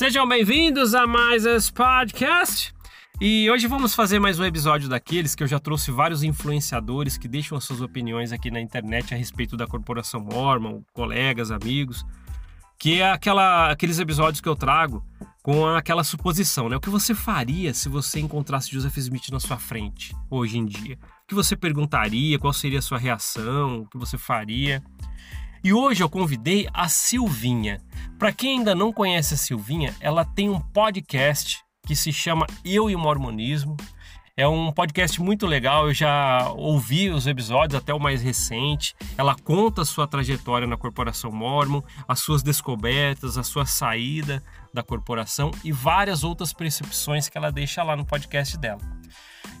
Sejam bem-vindos a mais esse podcast. E hoje vamos fazer mais um episódio daqueles que eu já trouxe vários influenciadores que deixam as suas opiniões aqui na internet a respeito da corporação Mormon, colegas, amigos, que é aquela, aqueles episódios que eu trago com aquela suposição, né? O que você faria se você encontrasse Joseph Smith na sua frente hoje em dia? O que você perguntaria? Qual seria a sua reação? O que você faria? E hoje eu convidei a Silvinha. Para quem ainda não conhece a Silvinha, ela tem um podcast que se chama Eu e o Mormonismo. É um podcast muito legal, eu já ouvi os episódios, até o mais recente. Ela conta a sua trajetória na Corporação Mormon, as suas descobertas, a sua saída da corporação e várias outras percepções que ela deixa lá no podcast dela.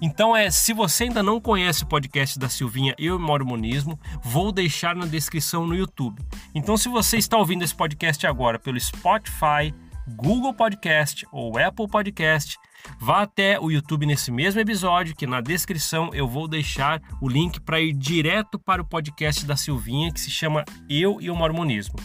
Então é, se você ainda não conhece o podcast da Silvinha Eu e Mormonismo, vou deixar na descrição no YouTube. Então se você está ouvindo esse podcast agora pelo Spotify, Google Podcast ou Apple Podcast, vá até o YouTube nesse mesmo episódio, que na descrição eu vou deixar o link para ir direto para o podcast da Silvinha, que se chama Eu e o Mormonismo.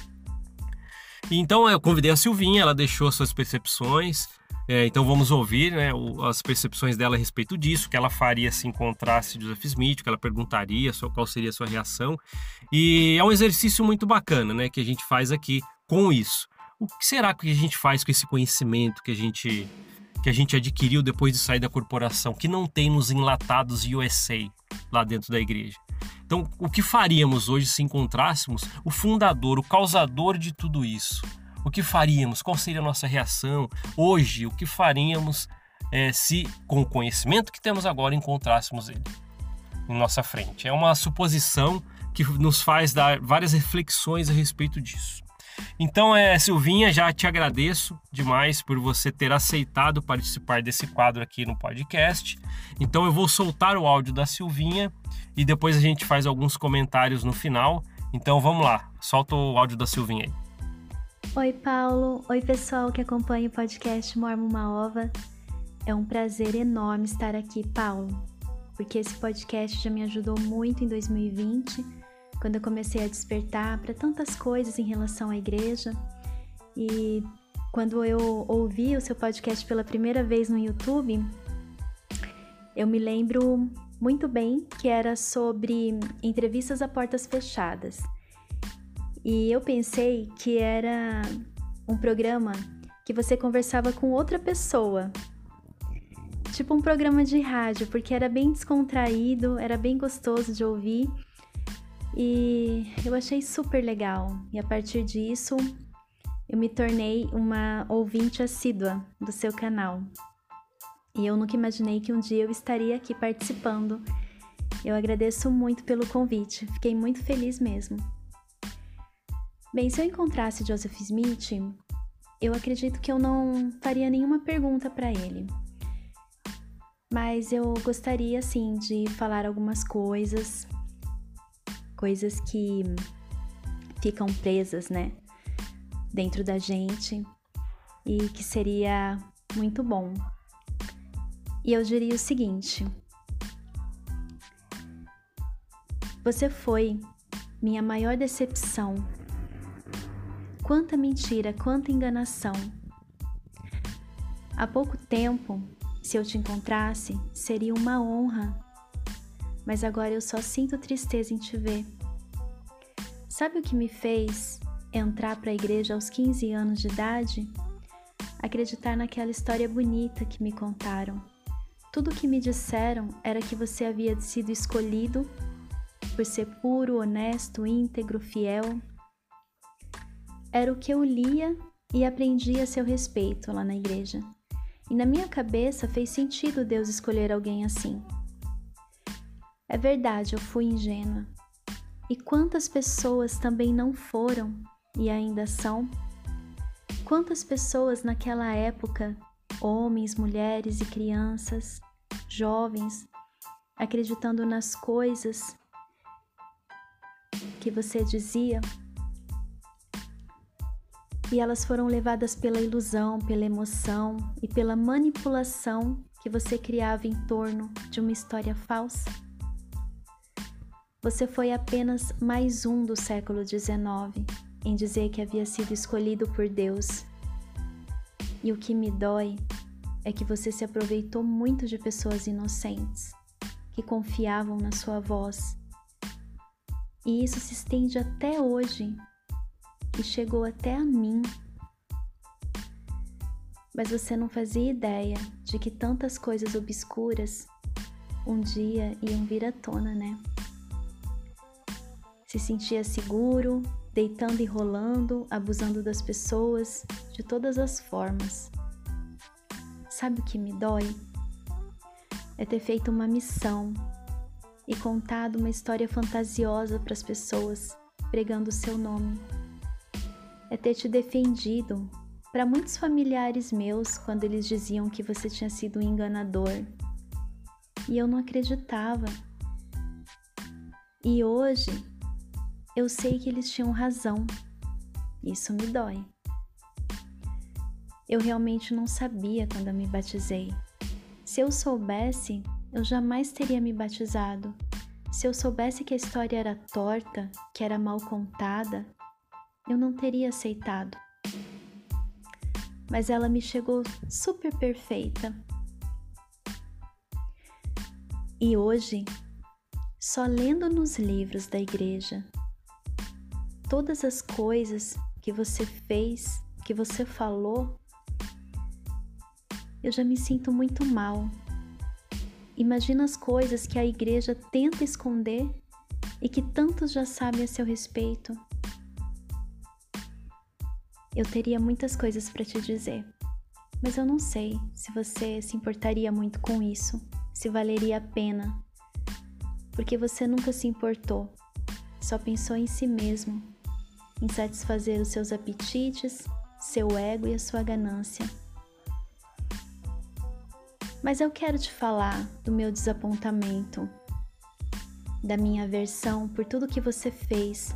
Então eu convidei a Silvinha, ela deixou suas percepções, é, então vamos ouvir né, as percepções dela a respeito disso, que ela faria se encontrasse Joseph Smith, que ela perguntaria qual seria a sua reação. E é um exercício muito bacana né, que a gente faz aqui com isso. O que será que a gente faz com esse conhecimento que a gente, que a gente adquiriu depois de sair da corporação, que não tem nos enlatados USA lá dentro da igreja? Então, o que faríamos hoje se encontrássemos o fundador, o causador de tudo isso? O que faríamos? Qual seria a nossa reação? Hoje, o que faríamos é, se, com o conhecimento que temos agora, encontrássemos ele em nossa frente? É uma suposição que nos faz dar várias reflexões a respeito disso. Então, é, Silvinha, já te agradeço demais por você ter aceitado participar desse quadro aqui no podcast. Então, eu vou soltar o áudio da Silvinha e depois a gente faz alguns comentários no final. Então, vamos lá, solta o áudio da Silvinha aí. Oi, Paulo. Oi, pessoal que acompanha o podcast Mormon Maova. É um prazer enorme estar aqui, Paulo, porque esse podcast já me ajudou muito em 2020, quando eu comecei a despertar para tantas coisas em relação à igreja. E quando eu ouvi o seu podcast pela primeira vez no YouTube, eu me lembro muito bem que era sobre entrevistas a portas fechadas. E eu pensei que era um programa que você conversava com outra pessoa. Tipo um programa de rádio, porque era bem descontraído, era bem gostoso de ouvir. E eu achei super legal. E a partir disso, eu me tornei uma ouvinte assídua do seu canal. E eu nunca imaginei que um dia eu estaria aqui participando. Eu agradeço muito pelo convite, fiquei muito feliz mesmo. Bem, se eu encontrasse Joseph Smith, eu acredito que eu não faria nenhuma pergunta para ele. Mas eu gostaria sim de falar algumas coisas, coisas que ficam presas, né, dentro da gente e que seria muito bom. E eu diria o seguinte: Você foi minha maior decepção Quanta mentira, quanta enganação. Há pouco tempo, se eu te encontrasse, seria uma honra, mas agora eu só sinto tristeza em te ver. Sabe o que me fez entrar para a igreja aos 15 anos de idade? Acreditar naquela história bonita que me contaram. Tudo o que me disseram era que você havia sido escolhido por ser puro, honesto, íntegro, fiel, era o que eu lia e aprendia a seu respeito lá na igreja. E na minha cabeça fez sentido Deus escolher alguém assim. É verdade, eu fui ingênua. E quantas pessoas também não foram e ainda são? Quantas pessoas naquela época, homens, mulheres e crianças, jovens, acreditando nas coisas que você dizia, e elas foram levadas pela ilusão, pela emoção e pela manipulação que você criava em torno de uma história falsa? Você foi apenas mais um do século XIX em dizer que havia sido escolhido por Deus. E o que me dói é que você se aproveitou muito de pessoas inocentes que confiavam na sua voz. E isso se estende até hoje e chegou até a mim. Mas você não fazia ideia de que tantas coisas obscuras um dia iam vir à tona, né? Se sentia seguro, deitando e rolando, abusando das pessoas de todas as formas. Sabe o que me dói? É ter feito uma missão e contado uma história fantasiosa para as pessoas, pregando o seu nome. É ter te defendido para muitos familiares meus quando eles diziam que você tinha sido um enganador. E eu não acreditava. E hoje eu sei que eles tinham razão. Isso me dói. Eu realmente não sabia quando eu me batizei. Se eu soubesse, eu jamais teria me batizado. Se eu soubesse que a história era torta, que era mal contada, eu não teria aceitado. Mas ela me chegou super perfeita. E hoje, só lendo nos livros da igreja, todas as coisas que você fez, que você falou, eu já me sinto muito mal. Imagina as coisas que a igreja tenta esconder e que tantos já sabem a seu respeito. Eu teria muitas coisas para te dizer, mas eu não sei se você se importaria muito com isso, se valeria a pena, porque você nunca se importou, só pensou em si mesmo em satisfazer os seus apetites, seu ego e a sua ganância. Mas eu quero te falar do meu desapontamento, da minha aversão por tudo que você fez,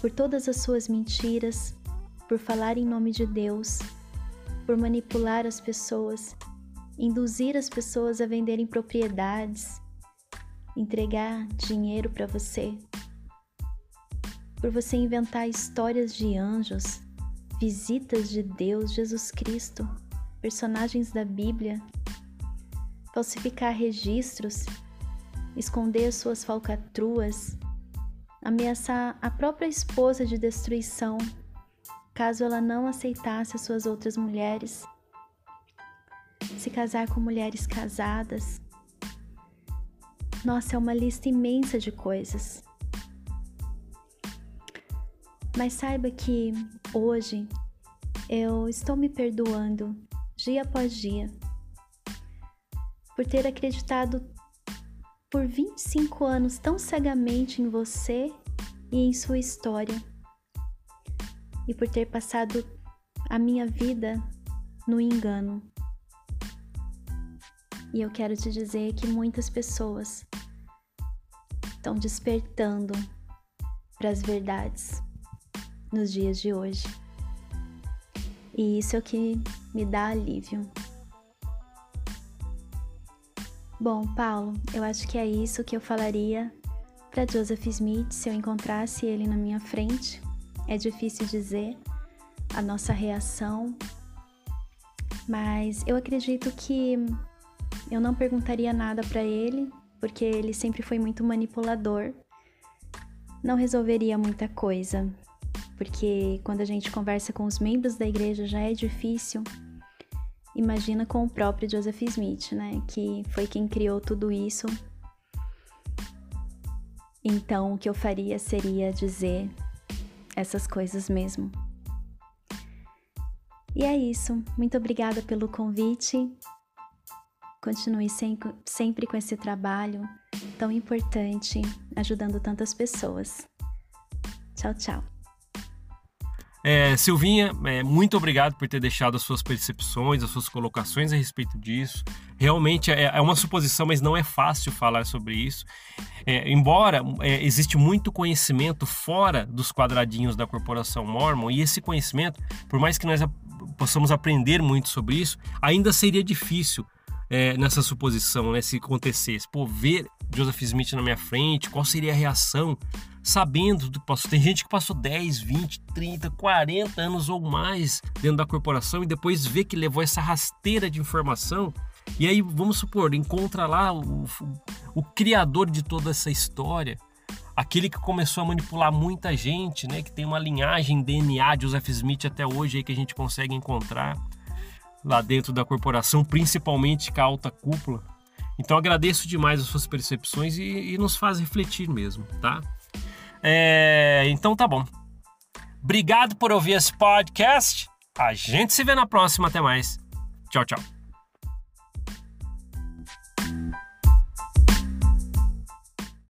por todas as suas mentiras, por falar em nome de Deus, por manipular as pessoas, induzir as pessoas a venderem propriedades, entregar dinheiro para você por você inventar histórias de anjos, visitas de Deus, Jesus Cristo, personagens da Bíblia, falsificar registros, esconder suas falcatruas, ameaçar a própria esposa de destruição caso ela não aceitasse as suas outras mulheres, se casar com mulheres casadas. Nossa, é uma lista imensa de coisas. Mas saiba que hoje eu estou me perdoando dia após dia por ter acreditado por 25 anos tão cegamente em você e em sua história e por ter passado a minha vida no engano. E eu quero te dizer que muitas pessoas estão despertando para as verdades nos dias de hoje. E isso é o que me dá alívio. Bom, Paulo, eu acho que é isso que eu falaria para Joseph Smith se eu encontrasse ele na minha frente. É difícil dizer a nossa reação, mas eu acredito que eu não perguntaria nada para ele, porque ele sempre foi muito manipulador. Não resolveria muita coisa porque quando a gente conversa com os membros da igreja já é difícil. Imagina com o próprio Joseph Smith, né, que foi quem criou tudo isso. Então, o que eu faria seria dizer essas coisas mesmo. E é isso. Muito obrigada pelo convite. Continue sempre com esse trabalho tão importante, ajudando tantas pessoas. Tchau, tchau. É, Silvinha, é, muito obrigado por ter deixado as suas percepções, as suas colocações a respeito disso. Realmente é, é uma suposição, mas não é fácil falar sobre isso. É, embora é, existe muito conhecimento fora dos quadradinhos da corporação Mormon, e esse conhecimento, por mais que nós possamos aprender muito sobre isso, ainda seria difícil é, nessa suposição, né, se acontecesse. Pô, ver Joseph Smith na minha frente, qual seria a reação sabendo do que passou. Tem gente que passou 10, 20, 30, 40 anos ou mais dentro da corporação e depois vê que levou essa rasteira de informação. E aí, vamos supor, encontra lá o, o criador de toda essa história, aquele que começou a manipular muita gente, né? Que tem uma linhagem DNA de Joseph Smith até hoje aí que a gente consegue encontrar lá dentro da corporação, principalmente com a alta cúpula. Então agradeço demais as suas percepções e, e nos faz refletir mesmo, tá? É, então tá bom. Obrigado por ouvir esse podcast. A gente se vê na próxima. Até mais. Tchau, tchau.